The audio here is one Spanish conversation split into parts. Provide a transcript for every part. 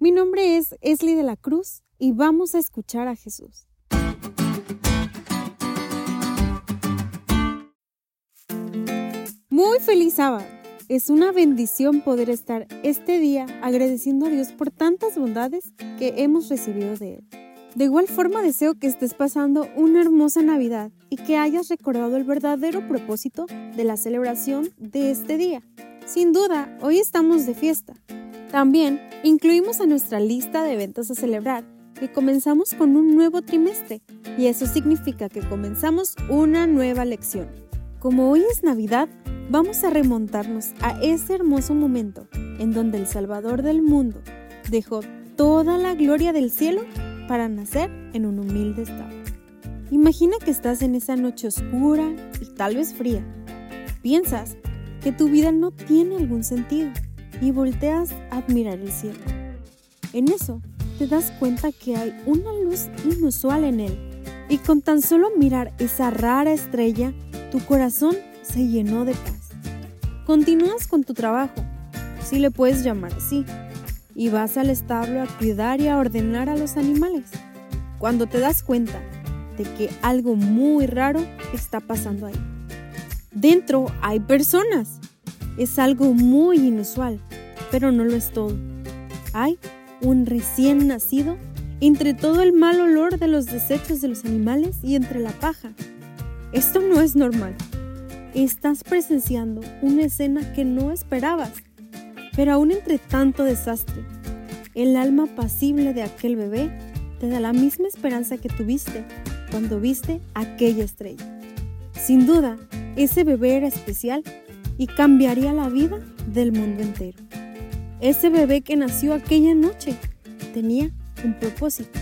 Mi nombre es Esli de la Cruz y vamos a escuchar a Jesús. Muy feliz sábado. Es una bendición poder estar este día agradeciendo a Dios por tantas bondades que hemos recibido de Él. De igual forma deseo que estés pasando una hermosa Navidad y que hayas recordado el verdadero propósito de la celebración de este día. Sin duda, hoy estamos de fiesta. También incluimos a nuestra lista de eventos a celebrar que comenzamos con un nuevo trimestre y eso significa que comenzamos una nueva lección. Como hoy es Navidad, vamos a remontarnos a ese hermoso momento en donde el Salvador del mundo dejó toda la gloria del cielo para nacer en un humilde estado. Imagina que estás en esa noche oscura y tal vez fría. Piensas que tu vida no tiene algún sentido y volteas a admirar el cielo. En eso te das cuenta que hay una luz inusual en él y con tan solo mirar esa rara estrella, tu corazón se llenó de paz. Continúas con tu trabajo, si le puedes llamar así, y vas al establo a cuidar y a ordenar a los animales. Cuando te das cuenta de que algo muy raro está pasando ahí. Dentro hay personas. Es algo muy inusual, pero no lo es todo. Hay un recién nacido entre todo el mal olor de los desechos de los animales y entre la paja. Esto no es normal. Estás presenciando una escena que no esperabas, pero aún entre tanto desastre, el alma pasible de aquel bebé te da la misma esperanza que tuviste cuando viste aquella estrella. Sin duda, ese bebé era especial y cambiaría la vida del mundo entero. Ese bebé que nació aquella noche tenía un propósito,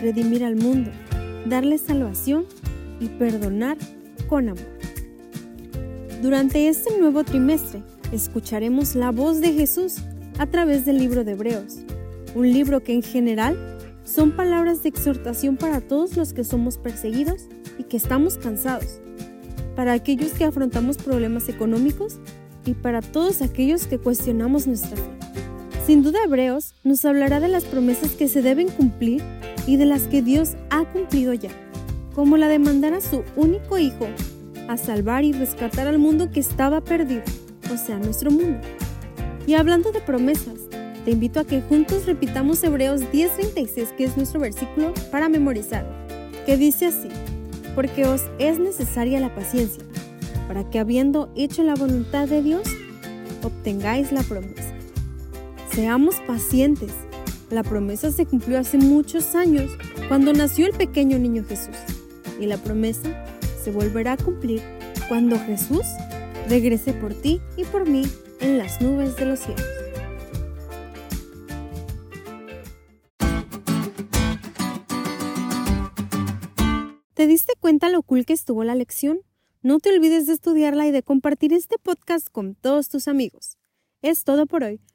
redimir al mundo, darle salvación y perdonar con amor. Durante este nuevo trimestre escucharemos la voz de Jesús a través del libro de Hebreos, un libro que en general son palabras de exhortación para todos los que somos perseguidos y que estamos cansados, para aquellos que afrontamos problemas económicos y para todos aquellos que cuestionamos nuestra fe. Sin duda Hebreos nos hablará de las promesas que se deben cumplir y de las que Dios ha cumplido ya, como la de mandar a su único hijo a salvar y rescatar al mundo que estaba perdido, o sea, nuestro mundo. Y hablando de promesas, te invito a que juntos repitamos Hebreos 10:36, que es nuestro versículo para memorizar, que dice así, porque os es necesaria la paciencia para que habiendo hecho la voluntad de Dios, obtengáis la promesa. Seamos pacientes. La promesa se cumplió hace muchos años cuando nació el pequeño niño Jesús. Y la promesa se volverá a cumplir cuando Jesús regrese por ti y por mí en las nubes de los cielos. ¿Te diste cuenta lo cool que estuvo la lección? No te olvides de estudiarla y de compartir este podcast con todos tus amigos. Es todo por hoy,